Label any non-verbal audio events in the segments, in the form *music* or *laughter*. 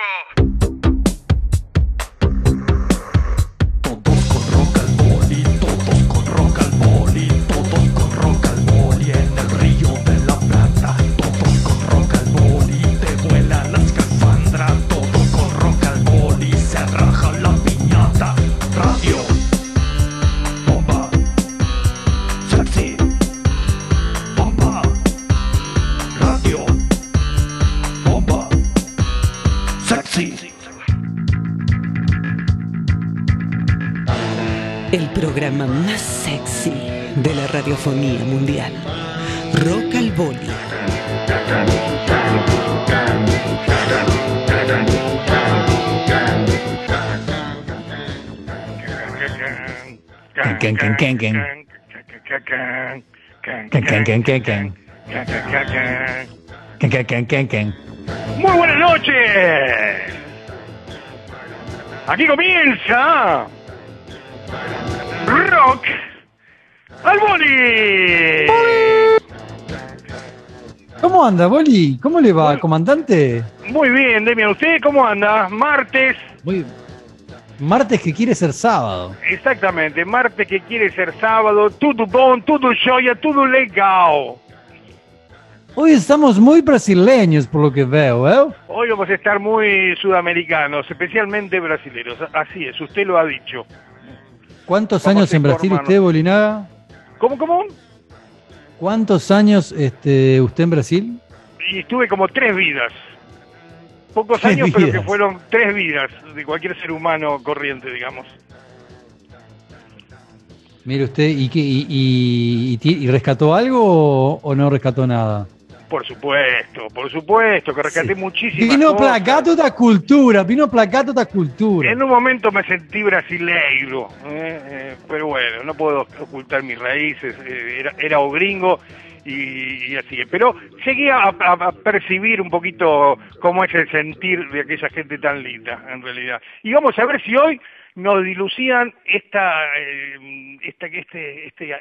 people. Programa más sexy de la radiofonía mundial. Rock al Boli. Muy buenas noches. Aquí comienza Rock al Boli. ¿Cómo anda, Boli? ¿Cómo le va, comandante? Muy bien, Demian, ¿usted cómo anda? Martes, Muy... Martes que quiere ser sábado. exactamente, martes que quiere ser sábado, tudo bom, tudo joia, tudo legal. Hoy estamos muy brasileños, por lo que veo, ¿eh? Hoy vamos a estar muy sudamericanos, especialmente brasileños, así es, usted lo ha dicho. ¿Cuántos Vamos años en Brasil usted, Bolinaga? ¿Cómo, cómo? ¿Cuántos años este, usted en Brasil? y estuve como tres vidas. Pocos Tres años, pero que fueron tres vidas de cualquier ser humano corriente, digamos. Mire usted, ¿y, qué, y, y- rescató algo o, o no rescató nada? Por supuesto, por supuesto, que rescaté Sí. muchísimas Vino cosas. placato da cultura, vino placato da cultura. En un momento me sentí brasileiro, ¿eh? Eh, pero bueno, no puedo ocultar mis raíces, eh, era, era o gringo y, y así. Pero seguía a, a- a percibir un poquito cómo es el sentir de aquella gente tan linda, en realidad. Y vamos a ver si hoy nos dilucidan esta, eh, esta, este, este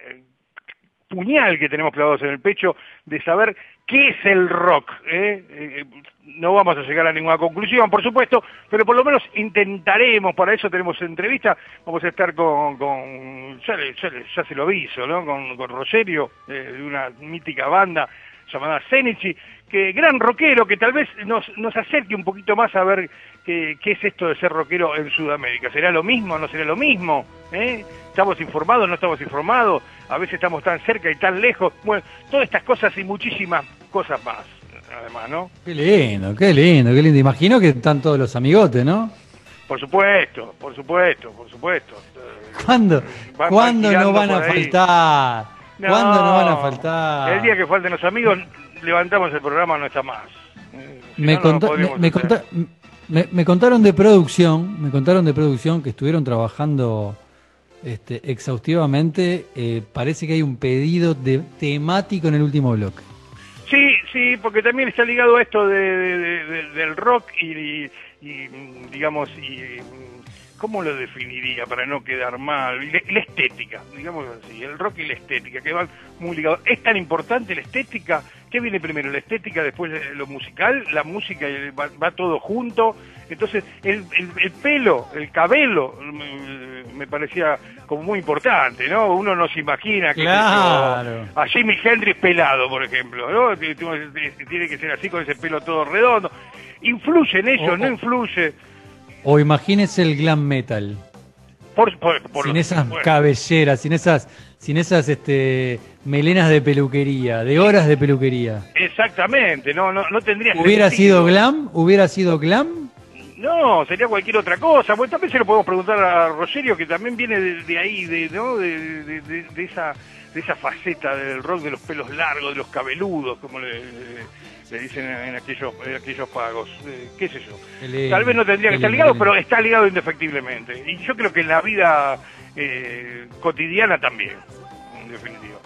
puñal que tenemos clavados en el pecho de saber qué es el rock. ¿eh? Eh, no vamos a llegar a ninguna conclusión, por supuesto, pero por lo menos intentaremos, para eso tenemos entrevista, vamos a estar con, con ya, le- ya se lo aviso, ¿no? con, con Rogerio, eh, de una mítica banda llamada Zenichi, que gran rockero, que tal vez nos, nos acerque un poquito más a ver qué, qué es esto de ser rockero en Sudamérica. ¿Será lo mismo no será lo mismo? ¿Eh? ¿Estamos informados no estamos informados? A veces estamos tan cerca y tan lejos. Bueno, todas estas cosas y muchísimas cosas más, además, ¿no? Qué lindo, qué lindo, qué lindo. Imagino que están todos los amigotes, ¿no? Por supuesto, por supuesto, por supuesto. ¿Cuándo, Van- ¿cuándo van no van a faltar? ¿Cuándo no van a faltar? El día que falten los amigos, levantamos el programa, no está más. Si me, no, no me- me contá- me- contaron de producción, me contaron de producción que estuvieron trabajando este, exhaustivamente. eh, parece que hay un pedido de temático en el último bloque. Sí, sí, porque también está ligado a esto de, de- de- de- del rock y, y, y, digamos, y, ¿cómo lo definiría para no quedar mal? La estética, digamos así, el rock y la estética, que van muy ligados. ¿Es tan importante la estética? ¿Qué viene primero, la estética, después eh, lo musical? La música eh, va, va todo junto. Entonces, el, el- el pelo, el cabello, mm, me parecía como muy importante, ¿no? Uno no se imagina que Claro. a Jimi Hendrix pelado, por ejemplo, ¿no? Tiene que ser así con ese pelo todo redondo. ¿Influye en ello? O- ¿No influye? O imagínese el glam metal. Por, por, por sin esas bueno, cabelleras, sin esas, sin esas este, melenas de peluquería, de horas de peluquería. Exactamente, no, no, no tendría ¿Hubiera sentido. sido glam? ¿Hubiera sido glam? No, sería cualquier otra cosa. Bueno, también se lo podemos preguntar a Rogerio, que también viene de, de ahí, de, ¿no? de, de- de- esa de esa faceta del rock de los pelos largos, de los cabeludos, como le, le dicen en aquellos, en aquellos pagos. Eh, ¿Qué sé yo? Qué lindo, Tal vez no tendría que estar ligado, qué pero está ligado indefectiblemente. Y yo creo que en la vida eh, cotidiana también, en definitiva.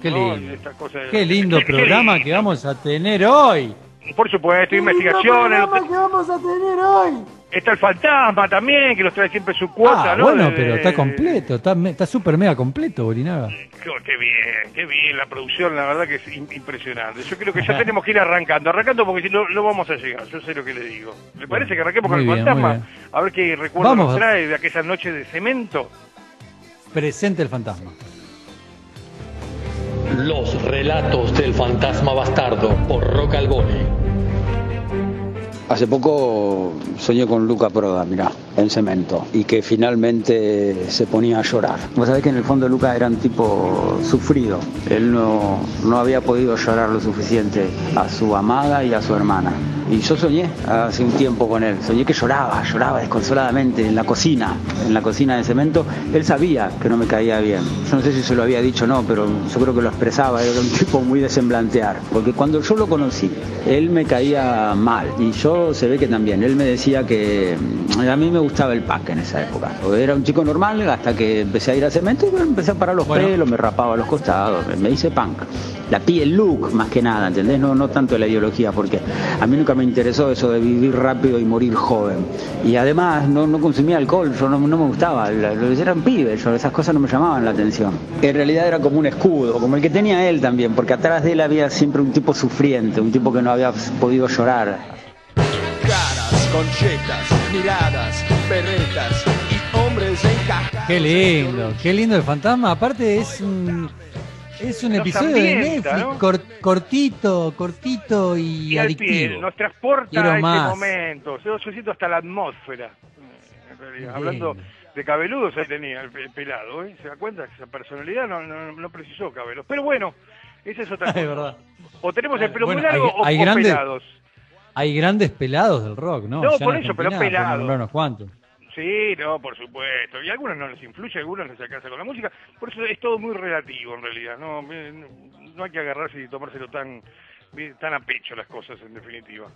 Qué ¿No? lindo. Esta cosa de- Qué lindo Qué- *laughs* qué programa lindo. que vamos a tener hoy. Por supuesto, investigaciones. que vamos a tener hoy. Está el fantasma también, que nos trae siempre su cuota, Ah, ¿no? bueno, De- pero está completo, está, me- está súper mega completo, Bolinaga. Qué, qué bien, qué bien la producción, la verdad que es im- impresionante. Yo creo que ya *laughs* tenemos que ir arrancando, arrancando porque si no, no vamos a llegar, yo sé lo que le digo. ¿Le parece que arranquemos con Muy el bien, fantasma? A ver qué recuerdo nos trae de aquella noche de cemento. Presente el fantasma. Los relatos del fantasma bastardo por Rock al Boli. Hace poco soñé con Luca Proda, mirá, en cemento, y que finalmente se ponía a llorar. Vos sabés que en el fondo Luca era un tipo sufrido. Él no, no había podido llorar lo suficiente a su amada y a su hermana. Y yo soñé hace un tiempo con él. Soñé que lloraba, lloraba desconsoladamente en la cocina, en la cocina de cemento. Él sabía que no me caía bien. Yo no sé si se lo había dicho o no, pero yo creo que lo expresaba. Era un tipo muy de semblantear. Porque cuando yo lo conocí, él me caía mal. Y yo se ve que también. Él me decía que mm, a mí me gustaba el pack en esa época. Era un chico normal hasta que empecé a ir a cemento y bueno, empecé a parar los Bueno. pelos, me rapaba los costados, me- hice punk. La piel, el look, más que nada, ¿entendés? No, no tanto la ideología, porque a mí nunca me interesó eso de vivir rápido y morir joven. Y además no, no consumía alcohol, yo no, no me gustaba, la- lo- era un pibe, yo, esas cosas no me llamaban la atención. En realidad era como un escudo, como el que tenía él también, porque atrás de él había siempre un tipo sufriente, un tipo que no había podido llorar. Conchetas, miradas, berretas y hombres en caja. Qué lindo, qué lindo el fantasma. Aparte es un es un Nos episodio de Netflix ¿no? cor- cortito, cortito y, Y al pie, adictivo. nos transporta Quiero a ese más. momento. Yo, yo siento hasta la atmósfera. En realidad, Bien. hablando de cabeludos, ahí tenía el, pe- pelado, ¿eh? ¿Se da cuenta? Esa personalidad no, no, no precisó cabelos. Pero bueno, esa es otra *laughs* Es cosa. verdad. O tenemos el pelo Bueno, muy largo hay- o, hay o grandes- pelados. Hay grandes pelados del rock, ¿no? No, Ya por eso, pero pelados. unos cuantos. Sí, no, por supuesto. Y a algunos no les influye, a algunos les alcanza con la música. Por eso es todo muy relativo, en realidad. No, Eh, no hay que agarrarse y tomárselo tan, tan a pecho las cosas, en definitiva.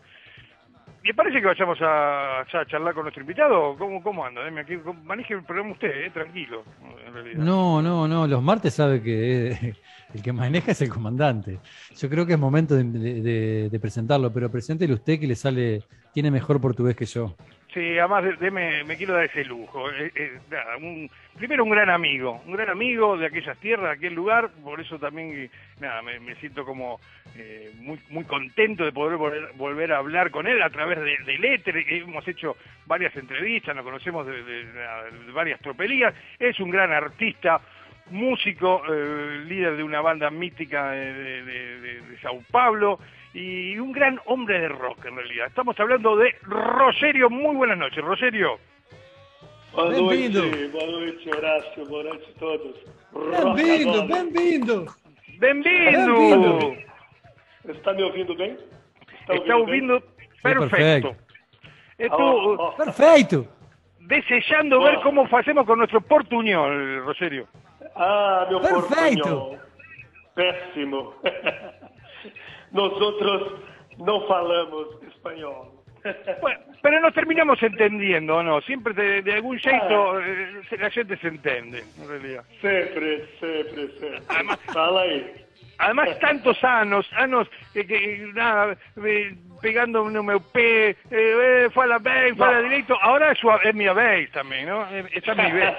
¿Le parece que vayamos a, charlar con nuestro invitado? ¿Cómo, cómo anda? Aquí, maneje el programa usted, eh, tranquilo, en. No, no, no. Los martes sabe que *laughs* el que maneja es el comandante. Yo creo que es momento de, de- presentarlo, pero preséntele usted que le sale, tiene mejor portugués que yo. Sí, además de- me quiero dar ese lujo. Eh, eh, nada, un- primero un gran amigo, un gran amigo de aquellas tierras, de aquel lugar, por eso también eh, nada, me, siento como eh, muy muy contento de poder volver, a hablar con él a través de, del éter. Hemos hecho varias entrevistas, nos conocemos de, de- de varias tropelías. Es un gran artista, músico, eh, líder de una banda mítica de, de- de- de- de Sao Paulo y un gran hombre de rock en realidad. Estamos hablando de Rogerio. Muy buenas noches, Rogerio. Boa Bem-vindo. noite, boa noite, Horácio, boa noite a todos. Bem-vindo, Rock bem-vindo. Bienvenido. Bem-vindo. Está me ouvindo bem? Está ouvindo perfecto. perfecto. Estou Oh, oh. Perfeito. desejando ver Oh. cómo hacemos con nuestro portuñol, Rogerio. Ah, meu Perfeito. portunhol. Péssimo. *laughs* Nosotros não falamos espanhol. *laughs* Bueno, pero nos terminamos entendiendo, ¿o ¿no? Siempre de, de algún jeito eh, la gente se entiende, en realidad. Sempre, sempre, sempre. Además- Fala aí. Además, *laughs* tantos anos, anos que, que nada, eh, pegando no meu pé, eh, eh, fala bem, fala No. direito, ahora es, es minha vez também, não? É- Essa é minha *laughs* vez.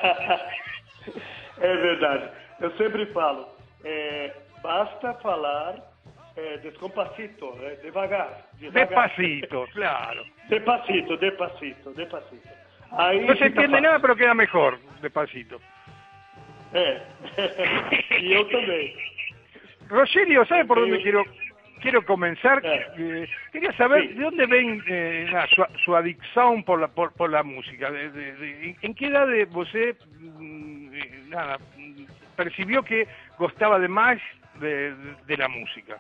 É verdade. Eu sempre falo, é, basta falar é, descompacito, é, devagar, devagar. Despacito, *laughs* claro. Despacito, despacito, despacito. Aí No se entiende nada, pero queda mejor, despacito. É. e eu também. Rogelio, ¿sabe por dónde quiero quiero comenzar? Eh. Eh, quería saber Sí. de dónde ven eh, su, su adicción por la por, por la música. De, de- de- ¿En qué edad de você mm, eh, nada, mm, percibió que demais de, de, de la música?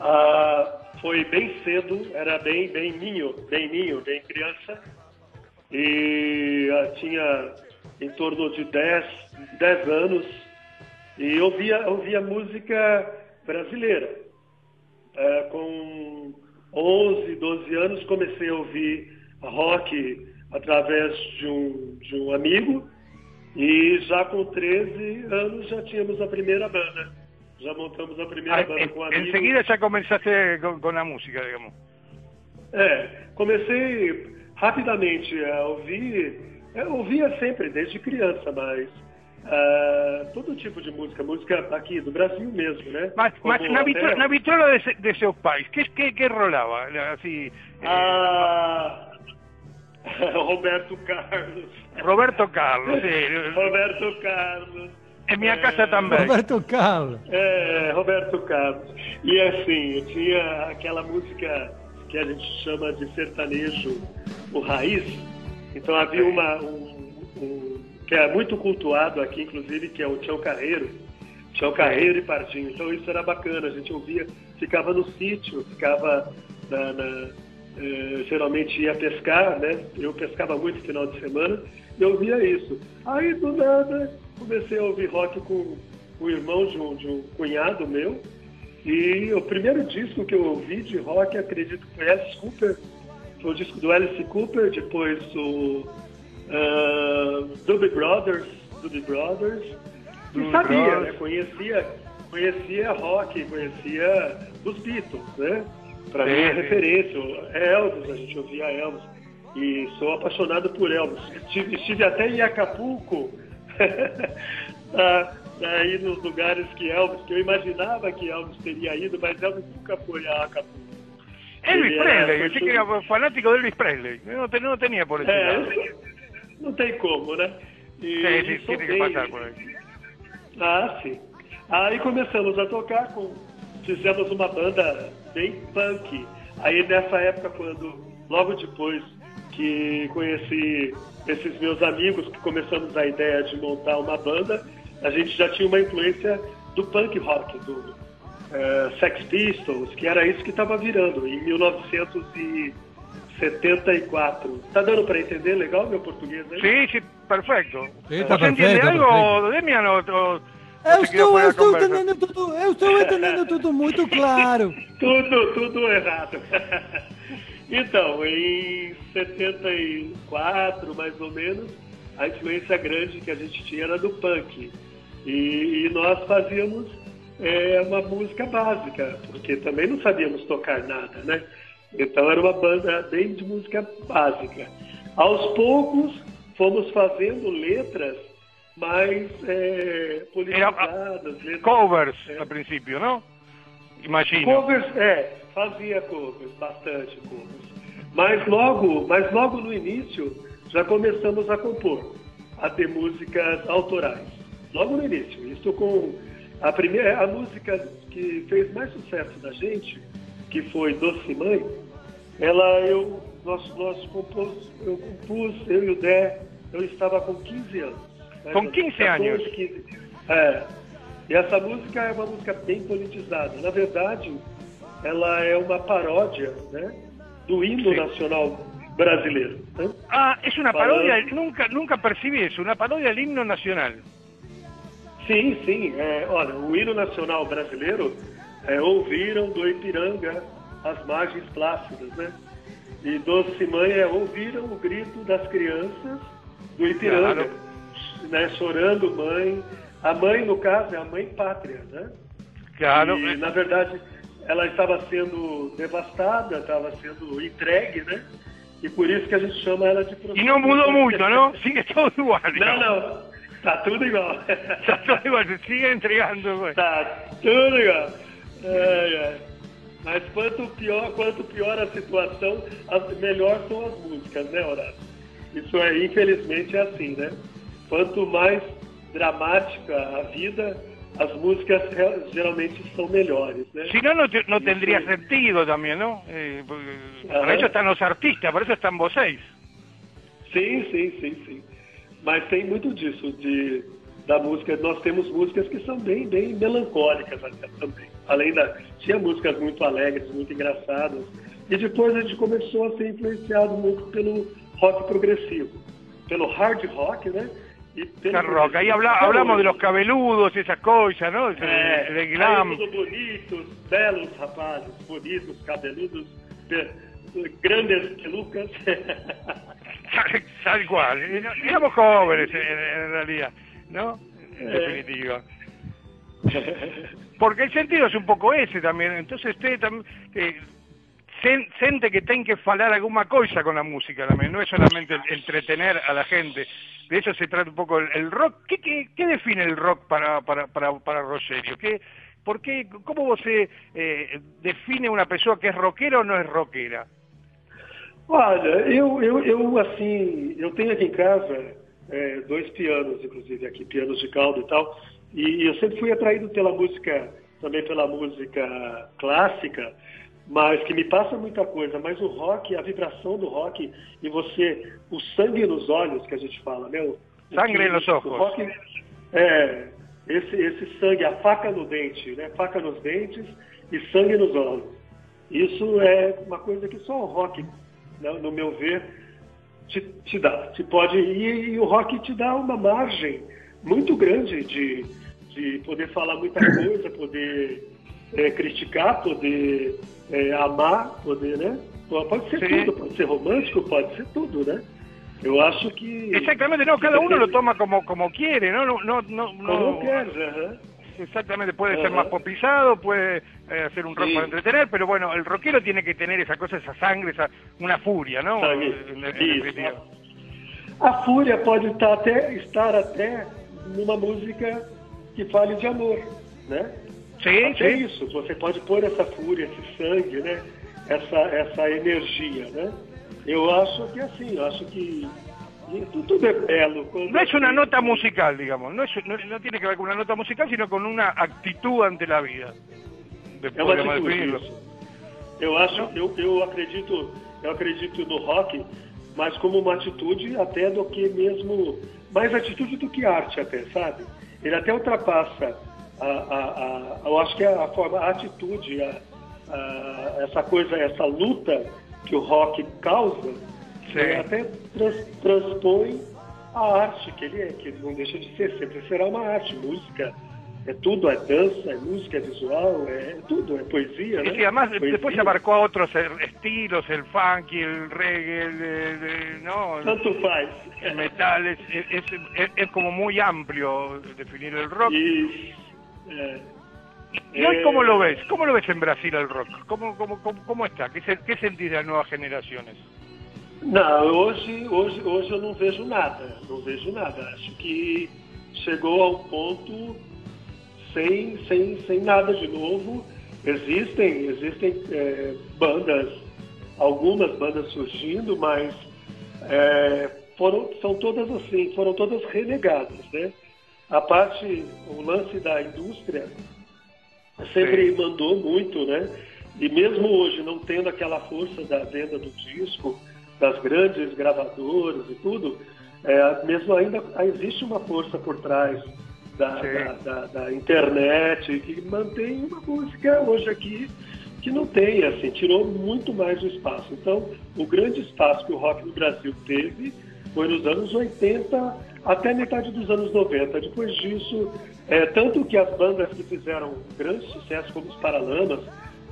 Ah, foi bem cedo, era bem, bem ninho, bem ninho, bem criança. E ah, tinha em torno de 10, 10 anos. E ouvia, ouvia música brasileira. Ah, com 11, 12 anos comecei a ouvir rock através de um, de um amigo. E já com 13 anos já tínhamos a primeira banda. Já montamos a primeira Ah, banda en- com amigos. enseguida ya comenzaste con, con la música, digamos. É, comecei rapidamente a ouvir, eu ouvia sempre, desde criança, mas ah, todo tipo de música, música aqui do Brasil mesmo, né? Mas, mas na, até- vitro- na vitrola de, de seus pais, ¿qué, qué, qué rolaba? Así, eh, Ah, *laughs* Roberto Carlos. Roberto Carlos, sí. *laughs* Roberto Carlos. En minha É, casa também. Roberto Carlos. É, Roberto Carlos. E assim, tinha aquela música que a gente chama de sertanejo, o raiz. Então havia uma, um, um- que é muito cultuado aqui, inclusive, que é o Tião Carreiro. Tião Carreiro e Pardinho. Então isso era bacana, a gente ouvia, ficava no sítio, ficava na, na- eh, geralmente ia pescar, né? Eu pescava muito no final de semana e eu ouvia isso. Aí do nada comecei a ouvir rock com o irmão de um, de um cunhado meu. E o primeiro disco que eu ouvi de rock, acredito que foi Alice Cooper. Foi o disco do Alice Cooper, depois o uh, Doobie Brothers, Doobie Brothers. E sabia, Brothers. né? Conhecia, conhecia rock, conhecia os Beatles, né? Para mim, é referência. Elvis, a gente ouvia Elvis. E sou apaixonado por Elvis. Estive, estive até em Acapulco, *laughs* aí nos lugares que Elvis, que eu imaginava que Elvis teria ido, mas Elvis nunca foi a Acapulco. Elvis Ele Presley, yo sí que era fanático de Elvis Presley. No, te- no tenía por lado. É, *laughs* não tem como, né? E, Sí, e tiene que pasar por ahí. Ah, sim. Aí começamos a tocar, com, fizemos uma banda bem punk. Aí nessa época, quando logo depois que conheci esses meus amigos, que começamos a ideia de montar uma banda, a gente já tinha uma influência do punk rock, do eh, Sex Pistols, que era isso que estava virando em 1974. Tá dando para entender legal meu português aí? Sí, sí, perfecto. Sí, está ¿Vos entiende perfecto, algo, Demian? O, o- o Eu estou, eu estou entendendo tudo, eu estou entendendo tudo muito claro. *laughs* Tudo, tudo errado. *laughs* então, em 74, mais ou menos, a influência grande que a gente tinha era do punk. E, e nós fazíamos é, uma música básica, porque também não sabíamos tocar nada, né? Então era uma banda bem de música básica. Aos poucos fomos fazendo letras mais é, politizadas, letras Covers É. al principio, ¿no? Imagino. Covers, é, fazia covers, bastante covers. Mas logo, mas logo no início já começamos a compor, a ter músicas autorais. Logo no início, isso com a primeira, a música que fez mais sucesso da gente, que foi Doce Mãe, ela eu nós nós compôs, eu compus, eu e o Dé, eu estava com 15 anos. Com ou menos, 15 14, anos? 15. É. E essa música é uma música bem politizada. Na verdade, ela é uma paródia, né, do hino Sim. nacional brasileiro. né? Ah, es una Falando- parodia, nunca nunca percibí eso, una parodia del himno nacional. Sim, sim. É, olha, o hino nacional brasileiro é, ouviram do Ipiranga as margens plácidas, né? E Doce Mãe é ouviram o grito das crianças do Ipiranga, Claro. né? Chorando mãe. A mãe, no caso, é a mãe pátria, né? Claro. E, na verdade, ela estava sendo devastada, estava sendo entregue, né? E por isso que a gente chama ela de Y no mudó mucho, ¿no? Sigue todo igual. Não, não. Tá tudo igual. Está todo igual, sigue entregando. güey. Tá tudo igual. Ai, ai. Mas quanto pior, quanto pior a situação, melhor são as músicas, né, Horácio? Isso é, infelizmente, é assim, né? Quanto mais dramática a vida, as músicas geralmente são melhores, né? Si no, no, no tendría sentido también, ¿no? Eh, Ajá. para eso están los artistas, por eso están vos seis. Sim, sim, sim, sim. Mas tem muito disso, de, da música. Nós temos músicas que são bem, bem melancólicas até também. Além da. Tinha músicas muito alegres, muito engraçadas. E depois a gente começou a ser influenciado muito pelo rock progressivo. Pelo hard rock, né? E pelo Hard rock. Ahí habla- hablamos de los cabeludos, esas cosas, ¿no? De, É, de glam. bonitos, belos rapazes, bonitos, cabeludos, grandes pelucas. *laughs* Tal, tal cual. Éramos jóvenes en, en realidad, ¿no? En Eh. definitiva. Porque el sentido es un poco ese también. Entonces usted también... eh, sente que ten que falar alguna coisa con la música también, no es solamente entretener a la gente. De eso se trata un poco el, rock. ¿Qué, qué, qué define el rock para, para, para, para Rogerio? ¿Qué, por qué, ¿Cómo você eh, define uma pessoa que é roqueira ou não é roqueira? Olha, eu, eu, eu assim, eu tenho aqui em casa é, dois pianos, inclusive aqui, pianos de caldo e tal, e eu sempre fui atraído pela música, também pela música clássica, mas que me passa muita coisa, mas o rock, a vibração do rock e você, o sangue nos olhos que a gente fala, né? O, que- nos o ojos. rock, é, esse, esse sangue, a faca no dente, né? Faca nos dentes e sangue nos olhos. Isso é uma coisa que só o rock, né, no meu ver, te, te dá. Te pode, e, e o rock te dá uma margem muito grande de, de poder falar muita coisa, poder é, criticar, poder é, amar, poder, né? Pode ser Sim. tudo, pode ser romântico, pode ser tudo, né? Eu acho que. Exactamente, no, cada uno lo toma como, como quiere, ¿no? No, no, no, no- Como quieres, ajá. Exactamente, puede ser Ajá. más popizado, puede eh, hacer un rock Sí. para entretener, pero bueno, el rockero tiene que tener esa cosa, esa sangre, esa una furia, ¿no? A fúria pode estar até, estar até numa música que fale de amor, né? Sí, Até sí. isso, você pode pôr essa fúria, esse sangue, né? Essa, essa energia, né? Eu acho que é assim, eu acho que tu- tudo é belo. No es una assim- nota musical, digamos, no, es, no, no tiene que ver con una nota musical, sino con una actitud ante la vida. É uma atitude. Eu acho, eu, eu acredito, eu acredito no rock, mas como uma atitude até do que mesmo, mais atitude do que arte até, sabe? Ele até ultrapassa a, a, a- eu acho que é a forma, a atitude, essa coisa, essa luta que o rock causa, Sim. é, até trans- transpõe a arte que ele é, que não deixa de ser, sempre será uma arte, música. É tudo, é dança, é música, é visual, é tudo, é poesia, né? sí, además Poesia. después se abarcó a otros eh, estilos, el funky, el reggae, el, no, Tanto faz. metal, es, es, es- es como muy amplio definir el rock. Isso. É. ¿Y hoy cómo lo ves? ¿Cómo lo ves en Brasil el rock? ¿Cómo, cómo, cómo, cómo está? ¿Qué, ¿Qué sentís de las nuevas generaciones? Não, hoje, hoje, hoje eu não vejo nada. Não vejo nada. Acho que chegou a um ponto sem, sem, sem nada de novo. Existem, existem é, bandas, algumas bandas surgindo, mas é, foram, são todas assim, foram todas renegadas, né? A parte, o lance da indústria sempre mandou muito, né? E mesmo hoje, não tendo aquela força da venda do disco, das grandes gravadoras e tudo, é, mesmo ainda existe uma força por trás da, Sim. da, da- da internet que mantém uma música hoje aqui que não tem, assim, tirou muito mais o espaço. Então, o grande espaço que o rock no Brasil teve foi nos anos 80 até metade dos anos 90. Depois disso, é, tanto que as bandas que fizeram grande sucesso, como os Paralamas,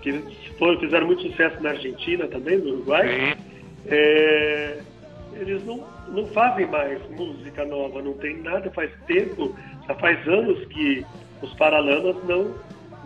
que foram, fizeram muito sucesso na Argentina também, no Uruguai, é, eles não, não fazem mais música nova, não tem nada, faz tempo, já faz anos que os Paralamas não,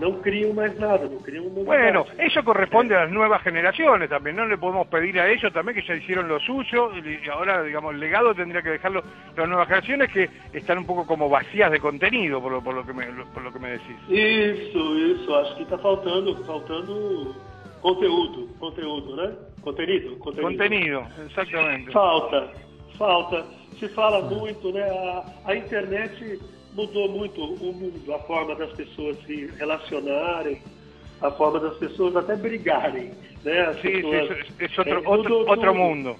não criam mais nada, não criam novidade. Bueno, eso corresponde a las nuevas generaciones también, no le podemos pedir a ellos también que ya hicieron lo suyo y ahora, digamos, el legado tendría que dejarlo las nuevas generaciones que están un poco como vacías de contenido, por lo, por lo, que, me, por lo que me decís. Isso, isso, acho que está faltando, faltando conteúdo, conteúdo, né? Contenido, contenido. Contenido, exactamente. Falta, falta. Se fala muito, né? A, a internet mudou muito o mundo, a forma das pessoas se relacionarem, a forma das pessoas até brigarem, né? As sí, pessoas, es, es otro, é, mudou otro tudo. mundo.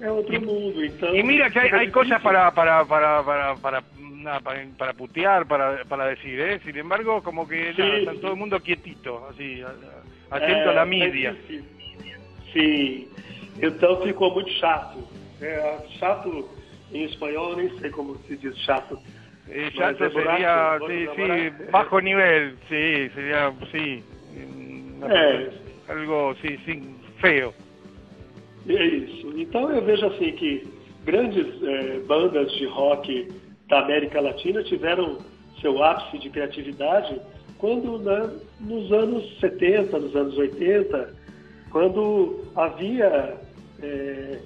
É outro mundo, então... Y mira que hay, fica hay cosas difícil. para para para para para, nada, para, para putear, para, para decir, ¿eh? Sin embargo, como que Sí, nada, todo el mundo quietito, así, a- a- atento a É, la tá mídia. difícil. Sim, então ficou muito chato. É, chato em espanhol, nem sei como se diz chato. Eh, é buraco, sería, sí, sí, bajo nivel, sí, sería, sí, É. cosa- algo, sí, sí, feo. É isso. Então eu vejo assim que grandes eh, bandas de rock da América Latina tiveram seu ápice de criatividade quando né, nos anos 70, nos anos 80, quando havia é,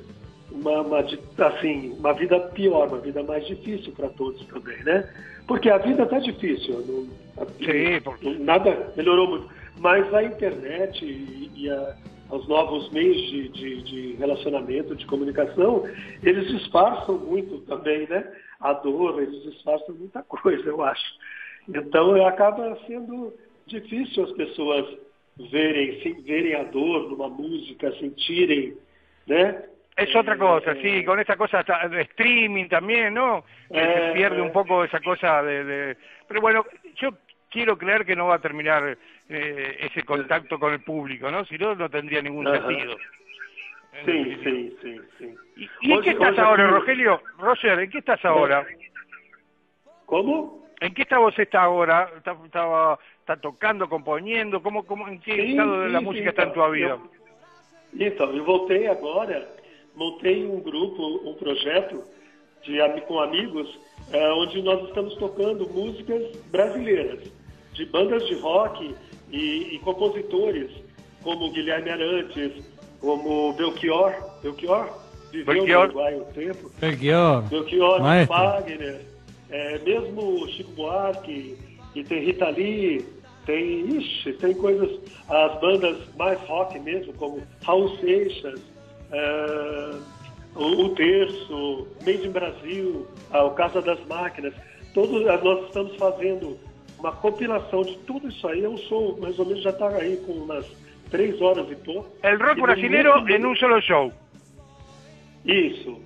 uma, uma, assim, uma vida pior, uma vida mais difícil para todos também, né? Porque a vida está difícil, não, a- Sim, nada melhorou muito. Mas a internet e, e a- os novos meios de, de- de relacionamento, de comunicação, eles disfarçam muito também, né? A dor, eles disfarçam muita *laughs* coisa, eu acho. Então acaba sendo difícil as pessoas verem, verem a dor numa música, sentirem, né? Es otra cosa, sí, con esta cosa de streaming también, ¿no? Que Eh, se pierde eh. un poco esa cosa de, de- Pero bueno, yo quiero creer que no va a terminar eh, ese contacto con el público, ¿no? Si no, no tendría ningún Ajá. sentido. Sim, sim, sim, sim. ¿Y, y en qué estás ahora, Rogelio? Roger, ¿en qué estás ahora? Como? ¿En qué estado você está ahora? ¿Está, está tocando, componiendo? ¿Cómo, cómo, ¿En qué Sim, estado de la música está en tu vida? então, eu voltei agora, montei um grupo, um projeto de, com amigos, eh, onde nós estamos tocando músicas brasileiras, de bandas de rock e, e compositores, como Guilherme Arantes, como Belchior, Belchior viveu Belchior. no Uruguai um tempo, Belchior. Belchior, Maestro. Wagner, é, mesmo Chico Buarque, e tem Rita Lee, tem, ixi, tem coisas, as bandas mais rock mesmo, como Raul Seixas, é, o, o Terço, Made in Brasil, ah, o Casa das Máquinas, todos, ah, nós estamos fazendo uma compilação de tudo isso aí, eu sou, mais ou menos, já está aí com umas três horas e pouco. El rock E brasilero muito- en un solo show. isso.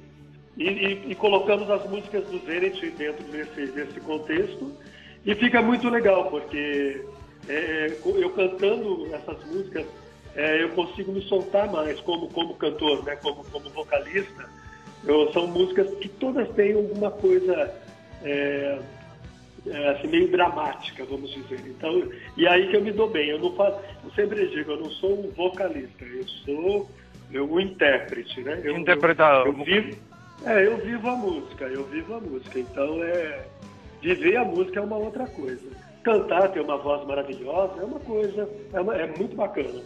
E, e- e colocamos as músicas do Zenit dentro desse, desse contexto. E fica muito legal, porque é, eu cantando essas músicas, é, eu consigo me soltar mais como, como cantor, né, como, como vocalista. Eu- são músicas que todas têm alguma coisa é, é, assim, meio dramática, vamos dizer. Então, e aí que eu me dou bem. Eu não faço, eu sempre digo, eu não sou um vocalista, eu sou eu, um intérprete, né? Eu, Interpretador. Eu, eu vivo, é, eu vivo a música, eu vivo a música. Então é viver a música é uma outra coisa. Cantar, ter uma voz maravilhosa é uma coisa, é, uma- é muito bacana.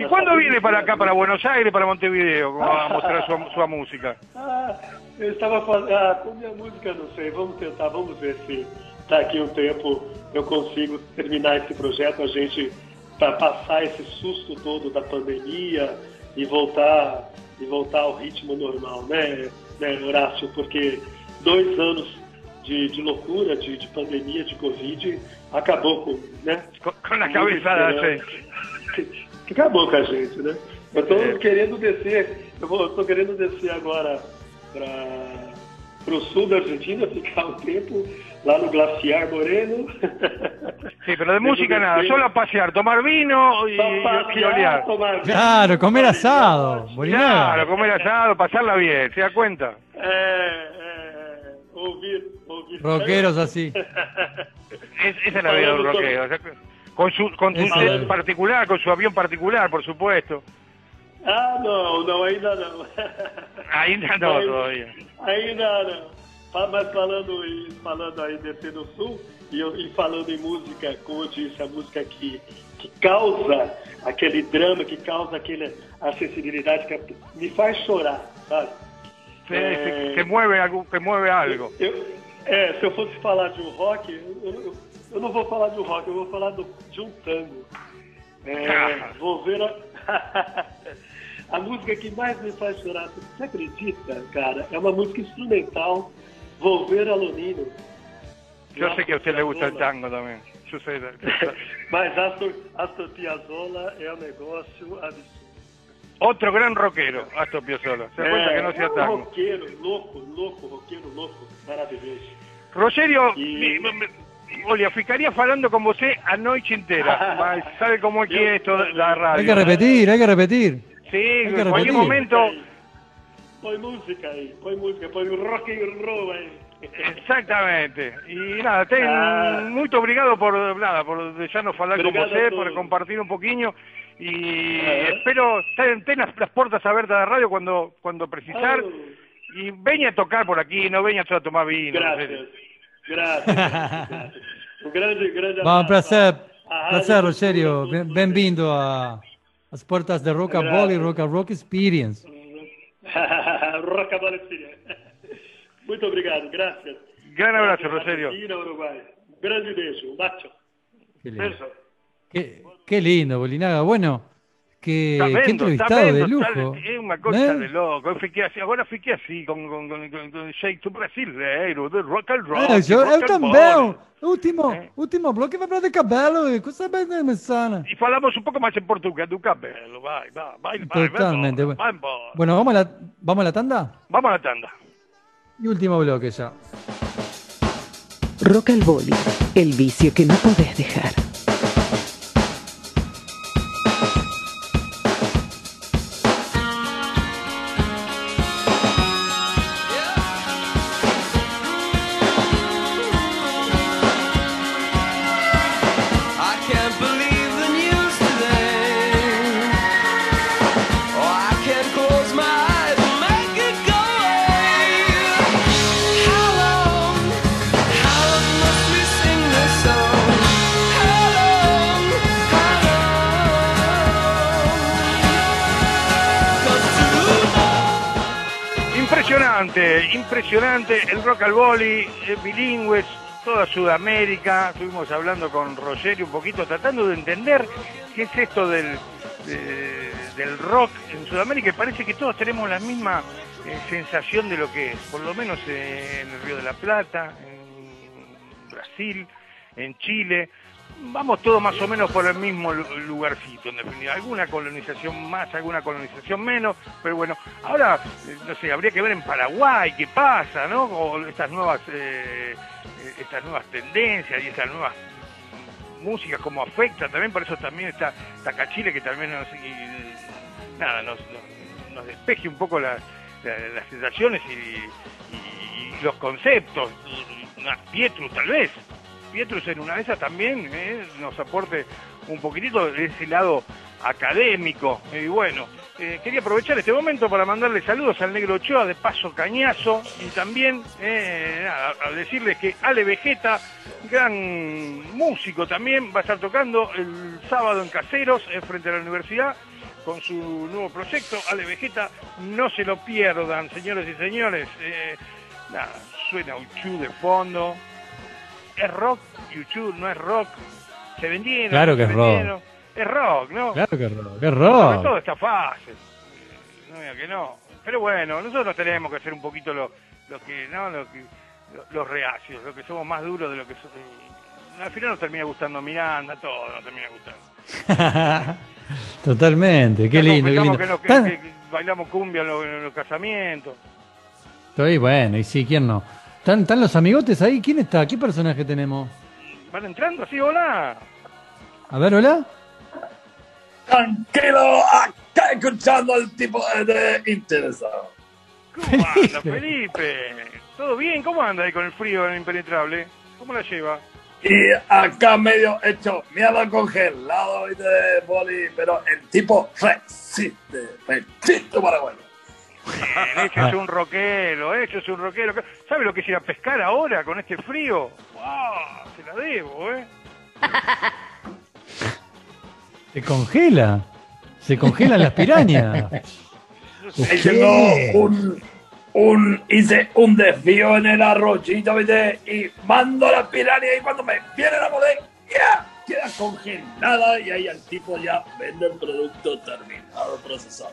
¿Y cuándo viene para a acá, para Buenos Aires, para Montevideo, a mostrar su, su música? Ah, eu estava fazendo. Ah, com minha música, não sei. Vamos tentar, vamos ver se daqui a um tempo eu consigo terminar esse projeto, a gente para passar esse susto todo da pandemia e voltar e voltar ao ritmo normal, né, né Horácio? Porque dois anos de, de loucura, de, de pandemia, de Covid, acabou com, né? Muita cabeza de esperança. gente. *laughs* que acabou com a gente, né? Eu tô É. querendo descer, eu vou, eu tô querendo descer agora para o sul da Argentina, ficar um tempo lá no Glaciar Moreno. *laughs* Sí, pero de música nada, solo a pasear, tomar vino y, y passear, olear. tomar Claro, comer asado. Claro, comer asado, pasarla bien, ¿se da cuenta? É, é, ouvir, ouvir. Rockeros así. Es- esa es la vida de un rockero. Con su, con su jet particular, con su avión particular, por supuesto. Ah, não, não, ainda não. Ainda no Mas- todavía. Ainda não. Mas falando, falando aí descer do sul e, e falando em música, como eu disse, a música que, que causa aquele drama, que causa aquele acessibilidade, que me faz chorar, sabe? Sí, É, sí, que mueve algo, que mueve algo. eu, é, se eu fosse falar de um rock, eu, eu- eu não vou falar de um rock, eu vou falar do- de um tango. É, vou ver a, *laughs* a música que mais me faz chorar. Você acredita, cara? É uma música instrumental, Volver a Lonino. Yo sé que a usted le gusta el tango sé. *laughs* Mas Astor, Astor Piazzolla é um negócio absurdo. Otro gran rockero, Astor Piazzolla. Se da cuenta que no é sea um tango. roqueiro louco, louco, roqueiro louco, maravilhoso. Rogério, E- olha, ficaria falando com você a noite inteira, mas *laughs* sabe como é que esto da radio? Hay que repetir, hay que repetir. Sí, hay que en cualquier repetir. momento, Põe música põe música, põe rock and roll exactamente. E nada, ten Ah. muito obrigado por nada, por com Obrigado a você, todos. por compartir pouquinho e Ah. espero ten, ten as, as portas abertas da radio quando quando precisar Oh, e venha tocar por aqui, não venha só a tomar vino. no sé. Graças, graças. Um grande, grande Va, un abraço placer, placer, Rogerio. Bem-vindo a, As portas de Rock and Roll e Rock and *laughs* Rock Experience. Rocca *laughs* Palestina. Muito obrigado, graças. Gran abrazo, Gracias, Rosario. Argentina, Uruguay. Grande beijo, un bacio. Qué lindo. Beso. Qué, qué lindo, Bolinaga. Bueno, qué, Está qué vendo, entrevistado de vendo, lujo. é uma coisa ¿Eh? de louco. Eu fiquei assim, agora fiquei assim, com, com, com, com, com jeito brasileiro, do rock and roll. É, eu, rock eu também. Último, É. último bloco vai falar de cabelo e coisa bem mensana. E falamos um pouco mais em português do cabelo. Vai, vai, vai, vai. Totalmente. Vai embora, vai embora. Bueno, ¿vamos a la, vamos a la tanda? Vamos a la tanda. Y último bloque ya. Rock al Boli, el vicio que no podés dejar. Rock al boli, eh, bilingües, toda Sudamérica. Estuvimos hablando con Rogerio un poquito, tratando de entender qué es esto del, de- del rock en Sudamérica. Y parece que todos tenemos la misma eh, sensación de lo que es, por lo menos en el Río de la Plata, en Brasil, en Chile. Vamos todos más o menos por el mismo lu- lugarcito, en definitiva. Alguna colonización más, alguna colonización menos, pero bueno, ahora, eh, no sé, habría que ver en Paraguay qué pasa, ¿no? O estas nuevas, eh, eh, estas nuevas tendencias y estas nuevas músicas, cómo afecta también, por eso también está Tacachile, que también nos, nada, nos, nos, despeje un poco las, la- las sensaciones y, y- los conceptos. Una Pietrus, tal vez. Pietrus en una de esas también eh, nos aporte un poquitito de ese lado académico. Y bueno, eh, quería aprovechar este momento para mandarle saludos al Negro Ochoa de Paso Cañazo y también eh, a decirles que Ale Vegeta, gran músico también, va a estar tocando el sábado en Caseros, frente a la universidad, con su nuevo proyecto. Ale Vegeta, no se lo pierdan, señores y señores. Nada, suena Uchu de fondo. ¿Es rock? Uchu no es rock. Se vendieron. Claro que es rock. Es rock, ¿no? Claro que rock, que Sobre todo rock. esta fase. Eh, No diga que no. Pero bueno, nosotros tenemos que hacer un poquito lo, lo que, ¿no? Lo que, lo- los reacios, lo que somos más duros de lo que somos. Al final nos termina gustando Miranda, todo nos termina gustando. *laughs* Totalmente, qué lindo, qué lindo. que nos- que- que bailamos cumbia en los, en los casamientos. Estoy bueno, y sí, ¿quién no? ¿Están, están los amigotes ahí? ¿Quién está? ¿Qué personaje tenemos? ¿Van entrando así, hola? A ver, hola. Tranquilo, acá escuchando al tipo de interesado. ¿Cómo anda, Felipe? ¿Todo bien? ¿Cómo anda ahí con el frío el impenetrable? ¿Cómo la lleva? Y acá medio hecho mierda congelado y de boli, pero el tipo resiste, resiste paraguayo. *laughs* Eso es un rockero, eso es un rockero. ¿Sabe lo que es ir a pescar ahora con este frío? ¡Wow! Se la debo, ¿eh? *laughs* Se congela. Se congelan las pirañas. *laughs* Hice no, un, un, hice un desvío en el arroyito, ¿viste? Y mando la piranha y cuando me vienen a moler, ya queda congelada y ahí el tipo ya vende el producto terminado, procesado.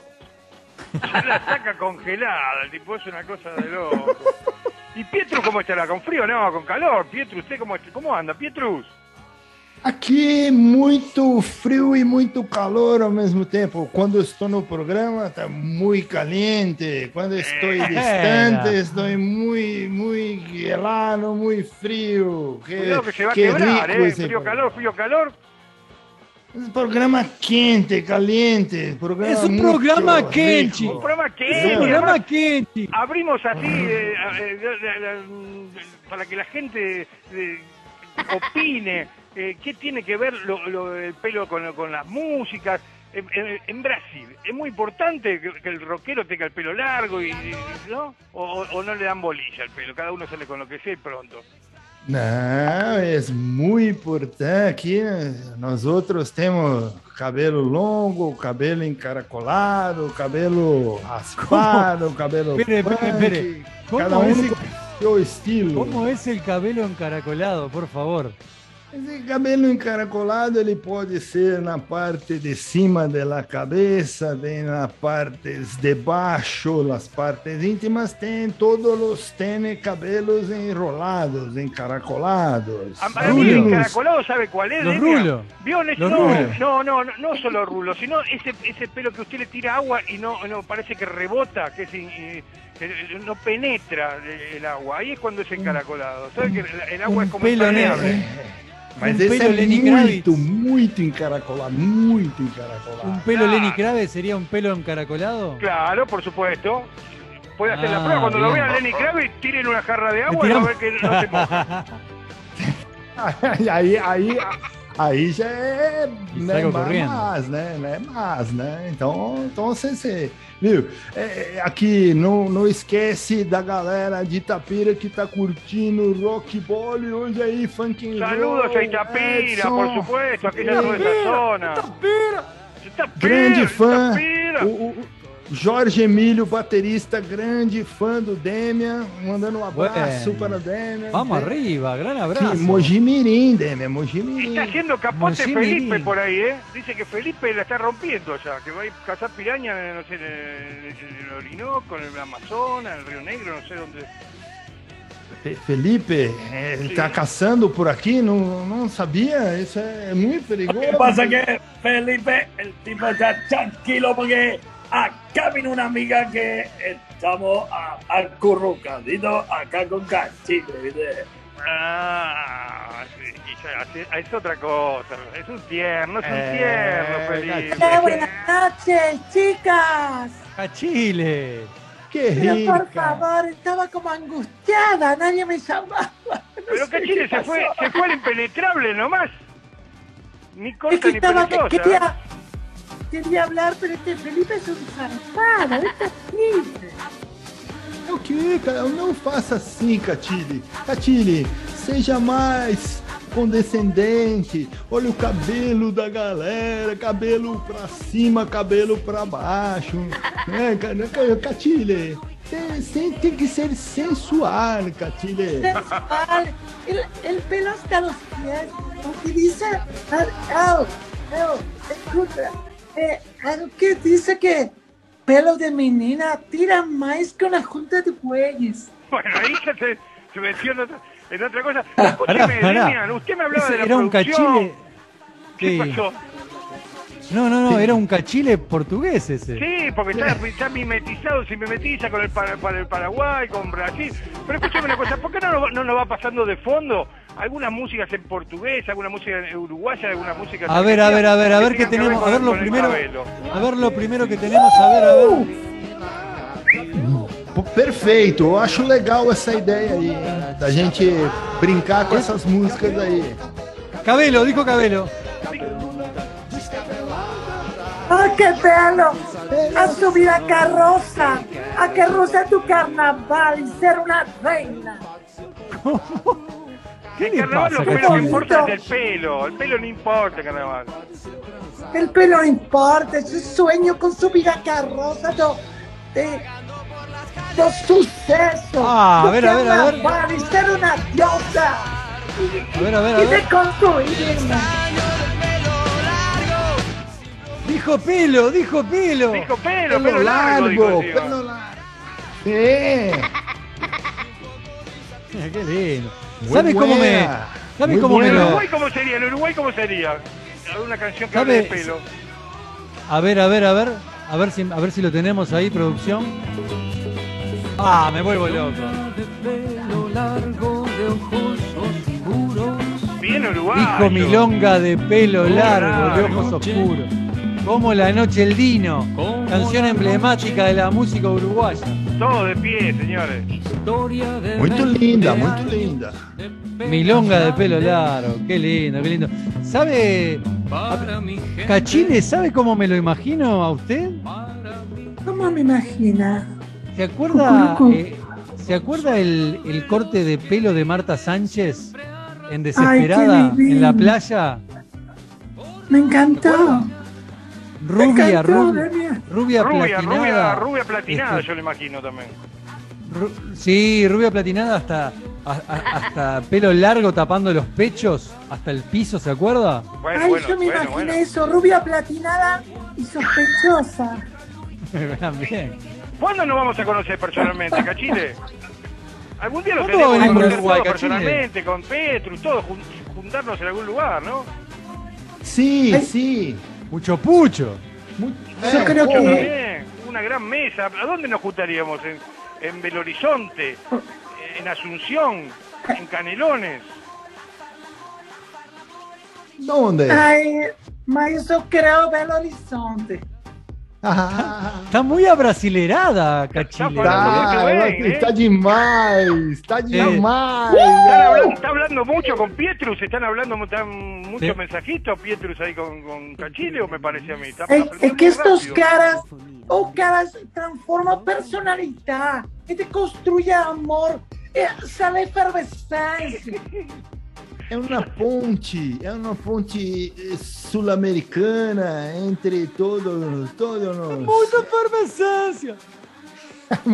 Se la saca congelada, el tipo es una cosa de loco. ¿Y Pietro cómo estará? ¿Con frío? No, con calor. Pietro, ¿usted cómo, cómo anda? Pietrus. Aqui muito frio e muito calor ao mesmo tempo. Quando estou no programa está muito caliente. Quando estou distante estou muito muito gelado, muito frio. Que, Cuidado que que quebrar, rico ¿eh? programa. calor, frío, calor. Es programa quente, caliente. Programa Es un programa quente. Un programa Es que un programa quente. abrimos así eh, eh, de- de- para que la gente eh, opine eh, qué tiene que ver lo, lo del pelo con, con las músicas. En, en- en Brasil, ¿es muy importante que, que el rockero tenga el pelo largo y, y- ¿no? O no le dan bolilla al pelo? Cada uno sale con lo que sea y pronto. Não, é muito importante. Aqui nós outros temos cabelo longo, cabelo encaracolado, cabelo raspado, cabelo espere, espere. ¿Cómo cada um es- com seu estilo. ¿Cómo es el cabello encaracolado, por favor? Esse cabelo encaracolado ele pode ser na parte de cima da cabeça, tem na partes de baixo, nas partes íntimas, tem todos os tem cabelos enrolados, encaracolados. A, a mí el rulos. encaracolado, ¿sabe cuál es? Los rulos. ¿Vio en ese- Los no, no, no, no, no solo rulos, sino ese, ese pelo que usted le tira agua y no, no parece que rebota, que es eh, no penetra el agua. Ahí es cuando es encaracolado. ¿Sabe que el, agua es Un como pelo impermeable? Mas Un esse pelo é Lenny muito, Kravitz. muito encaracolado, muito encaracolado. ¿Un pelo Ah. Lenny Kravitz sería un pelo encaracolado? Claro, por supuesto. Puede hacer la Ah, prueba. Cuando lo bien. vean Lenny Kravitz, tiren una jarra de ¿Le agua y a ver que no se moja. *laughs* aí, aí, aí já é né, mas, né, né, mas, né? Então, então você, você viu? É, é, aqui não, não esquece da galera de Itapira que tá curtindo rock ball hoje aí, funk and Saludos roll, a Itapira, Edson. por supuesto, aquella toda esa zona. Itapira. Grande fã, Itapira. o- o Jorge Emílio, baterista, grande fã do Demian, mandando um abraço Bueno. para o Demian. Vamos arriba, gran Aqui, abrazo. Mojimirim, Demian, Mojimirim. Está haciendo capote Mosí Felipe por ahí, ¿eh? Dice que Felipe la está rompiendo ya, que va a cazar piraña, no sé, en el, Orinoco, en el Amazonas, en el Río Negro, no sé dónde. Fe- Felipe, é, ele tá caçando por aqui? Não, não sabia? Isso é muito perigoso. Lo que pasa es que Felipe, el tipo está tranquilo porque acá vino una amiga que estamos acurrucaditos acá con cachile, ¿viste? Ah, sí, es otra cosa, es un tierno, es un Eh, tierno, Felipe. Hola, buenas noches, chicas. A Chile. Que Pero rica. por favor, estaba como angustiada, nadie me llamaba. Pero que Chile se fue, se fue al impenetrable nomás. Ni Es corta que ni estaba, perezosa. quería, quería hablar, pero este Felipe es un zarpado. É o que, cara? Não faça assim, Catile. Catile, seja mais condescendente. Olha o cabelo da galera, cabelo pra cima, cabelo pra baixo. É, cara, Catile, tem, tem, que ser sensual, Catile. Sensual, el, el pelo hasta los pies, utiliza, ah, oh, oh, escucha, eh, algo que dice que pelo de menina tira más que una junta de bueyes. Bueno, ahí ya se, se metió en otra, en otra cosa. Escúcheme, Pará, pará. Demian, usted me hablaba Ese de la era un cachile. ¿Qué Sí. pasó? No, no, no, era un cachile portugués ese. Sí, porque está, está mimetizado, se mimetiza con el, para, para el Paraguay, con Brasil. Pero escúchame una cosa, ¿por qué no, nos- no nos va pasando de fondo algunas músicas en portugués, alguna música en uruguaya, alguna música... A ver, a ver, a ver, a ver qué tenemos. A ver lo primero. A ver lo primero que tenemos. A ver, a ver. Perfeito, eu acho legal essa ideia aí, da gente brincar com essas músicas aí. Cabelo, dijo Cabelo. ¡Ah, qué pelo! A subir a carroza, a que ruce tu carnaval y ser una reina. ¿Qué El le carnaval pasa, lo que importa es el pelo, el pelo no importa, carnaval. El pelo no importa, yo sueño con subir a carroza de, de, de suceso. Ah, a ver, a ver, a ver. carnaval Y ser una diosa. A ver, a ver, a Y de ver. construirme. Dijo pelo, dijo pelo. Dijo pelo, Pelo pelo largo, largo, encima. pelo largo. Sí. *laughs* Qué lindo. Muy ¿Sabe cómo me.? buena, ¿Sabe muy cómo me ¿En buena. lo.? Uruguay cómo sería? ¿En Uruguay cómo sería? Una canción que ¿Sabe? hable de pelo. A ver, a ver, a ver. A ver si, a ver si lo tenemos ahí, producción. Ah, me vuelvo loco. Bien Uruguay. Dijo Milonga de pelo largo, de ojos oscuros. Como la noche el Dino. Canción emblemática de la música uruguaya. Todo de pie, señores. Muito linda, muito linda. Milonga de pelo largo. Qué lindo, qué lindo. ¿Sabe. Cachile, ¿sabe cómo me lo imagino a usted? ¿Cómo me imagina? ¿Se acuerda, eh, ¿se acuerda el, el corte de pelo de Marta Sánchez en Desesperada, en la playa. Me encantó. Rubia, encantó, rubia, rubia, Rubia, rubia, platinada. rubia platinada, Este, yo le imagino también. ru- sí, rubia platinada hasta, a- a- hasta pelo largo tapando los pechos, hasta el piso, ¿se acuerda? Bueno, Ay, bueno, yo me bueno, imaginé bueno. eso, rubia platinada y sospechosa. *laughs* También. ¿Cuándo nos vamos a conocer personalmente, Cachile? Algún día lo ¿Cuándo tenemos a conocer Uruguay, todos personalmente, con Petrus, todos, jun- juntarnos en algún lugar, ¿no? Sí, Ay. sí. Mucho pucho. Yo creo Yo que también, una gran mesa. ¿A dónde nos juntaríamos? ¿En, en Belo Horizonte? ¿En Asunción? ¿En Canelones? ¿Dónde? Ay, mas eu quero Belo Horizonte. Ah, Está muy abrasilerada, Cachile. Está- está demais, está demais. ¿Están hablando, está hablando mucho con Pietrus? ¿Están hablando están muchos Sí. mensajitos Pietrus ahí con, con Cachile o me parece a mí? Está é aprendiendo que estos rápido. caras, o caras transformam personalidade, e te construye amor, e sale efervescência. *laughs* É uma ponte, é uma ponte eh, sul-americana entre todos, todos nós. Mucha efervescencia. *laughs*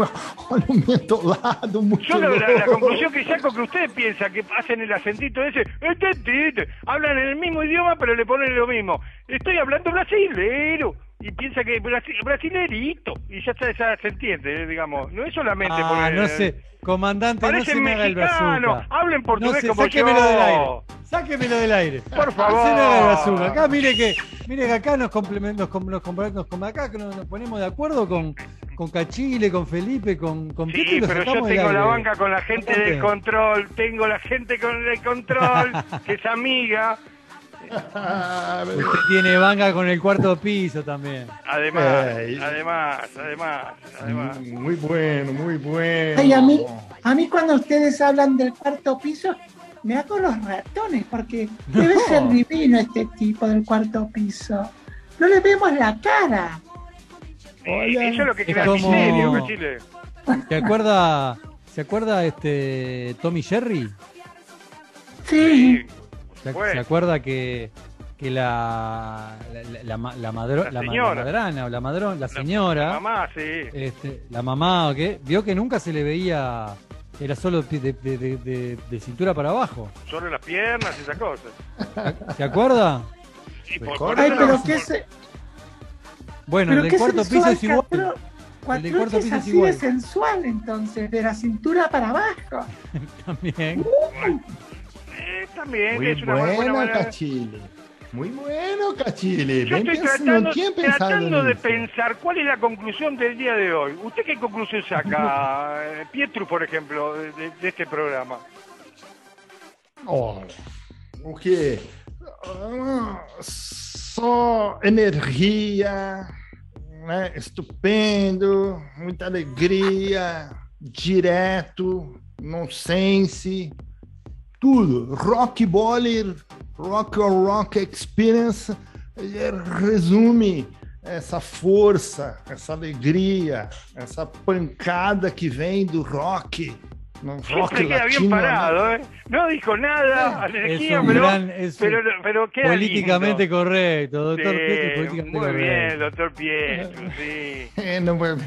Olha o mentolado, muito Yo la, la- la conclusión que saco es que ustedes piensan que hacen el acentito ese, este, hablan en el mismo idioma pero le ponen lo mismo. Estoy hablando brasilero y piensa que brasi- brasilerito y ya está, ya se entiende, eh, digamos. No es solamente Ah, poner- no sé, comandante, no se me haga el bazooka. hablen portugués no sé, como sáquemelo yo. del aire. Sáquemelo del aire. Por favor. No se me haga el bazooka. Acá mire que, mire que acá nos complementamos, nos, nos, nos acá que nos, nos ponemos de acuerdo con, con Cachile, con Felipe, con, con Sí, pero yo tengo la banca con la gente del control, tengo la gente con el control, que es amiga. Ah, Usted tiene banca con el cuarto piso también. Además, además, además, además. Deus. Muy bueno, muy bueno. Ay, a mí, a mí cuando ustedes hablan del cuarto piso, me hago los ratones, porque *laughs* debe ser divino este tipo del cuarto piso. No le vemos la cara. Olha, Eso es lo que es crea como- misterio, Cachile. ¿Se acuerda, ¿se acuerda este Tommy Jerry? Sí, ¿Se, Bueno. se acuerda que, que la, la, la, la ma- la madro- La madrana o la madrona, la señora, La mamá, sí. este, la mamá o qué, vio que nunca se le veía, era solo de, de- de- de- de cintura para abajo. Solo las piernas y esas cosas. ¿Se acuerda? Y por, por ay, pero qué se, Bueno, el del cuarto piso es igual. Cuatro- El del Cuatro cuarto es piso es así igual. de sensual entonces, de la cintura para abajo. *laughs* También. Eh, también Muy es una buena, buena bueno, manera. Cachile. Muy bueno, Cachile. Yo estoy tratando, tratando de pensar cuál es la conclusión del día de hoy. ¿Usted qué conclusión saca, *laughs* Pietro, por ejemplo, de, de- este programa? Olha, o que? Ah, Só energia, né? estupendo, muita alegria, direto, nonsense, tudo. Rock Baller, Rock or Rock Experience resume essa força, essa alegria, essa pancada que vem do rock. No rock Siempre queda bien parado, ¿eh? No dijo nada, un pero, gran, es pero, pero queda políticamente lindo. correcto, doctor Sí, Pietro, políticamente muy correcto. bien, doctor Pietro, sí. É, não, mas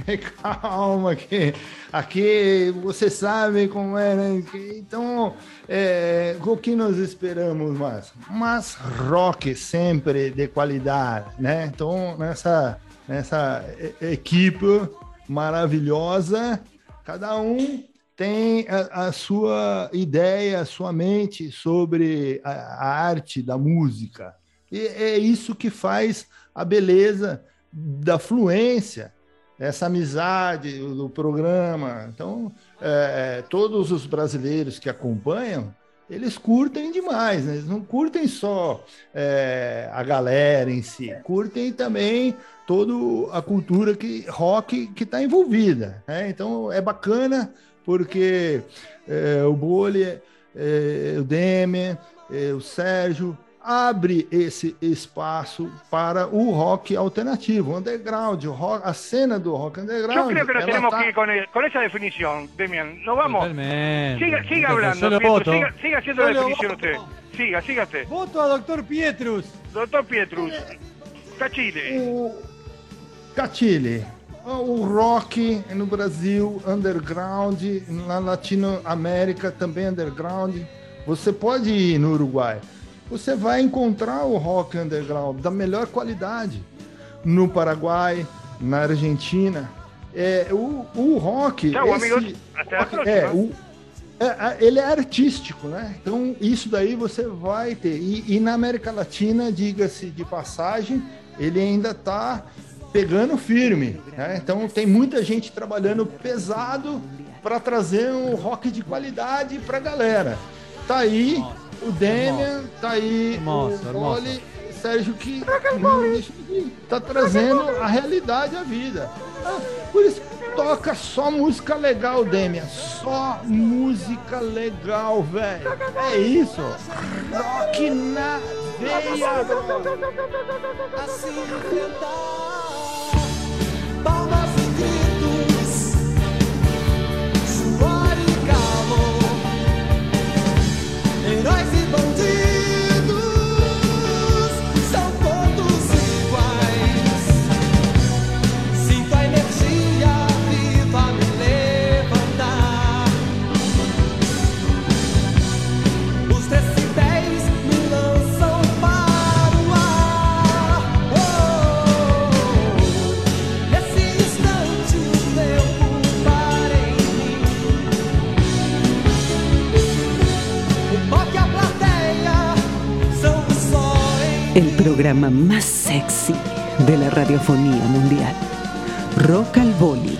calma, que aqui você sabe como é, né? Então, é, o que nós esperamos mais? Mas rock sempre de qualidade, né? Então, nessa, nessa equipe maravilhosa, cada um tem a, a sua ideia, a sua mente sobre a, a arte da música. E é isso que faz a beleza da fluência, essa amizade do programa. Então, é, todos os brasileiros que acompanham, eles curtem demais, né? eles não curtem só é, a galera em si, curtem também toda a cultura que rock que está envolvida. né? Então, é bacana porque é, o Bolha, é, o Demian, é, o Sérgio, abre esse espaço para o rock alternativo, o underground, o rock, a cena do rock Yo underground. creo que nos ela tenemos tá- que ir con, el- con esa definición, Demian. Nos vamos. Totalmente. Siga, siga hablando, lo Pietro, voto. siga, siga haciendo Yo la lo definición voto. usted. Siga. Voto a doctor Pietrus. Doctor Pietrus, Cachile. O Catile, o rock no Brasil, underground, na Latinoamérica também underground. Você pode ir no Uruguai, você vai encontrar o rock underground da melhor qualidade. No Paraguai, na Argentina. É, o, o rock. Tchau, esse- amigos. Até a rock- próxima. é, o, é, é, ele é artístico, né? Então, isso daí você vai ter. E, e na América Latina, diga-se de passagem, ele ainda está pegando firme. Né? Então, tem muita gente trabalhando pesado para trazer um rock de qualidade para a galera. Tá aí o Demian, tá aí o. Oli, Sérgio que tá trazendo a realidade à vida. Ah, Por isso toca só música legal, Demian. Só música legal, velho. É isso. Rock na veia. Assim palmas El programa más sexy de la radiofonía mundial. Rock al Boli.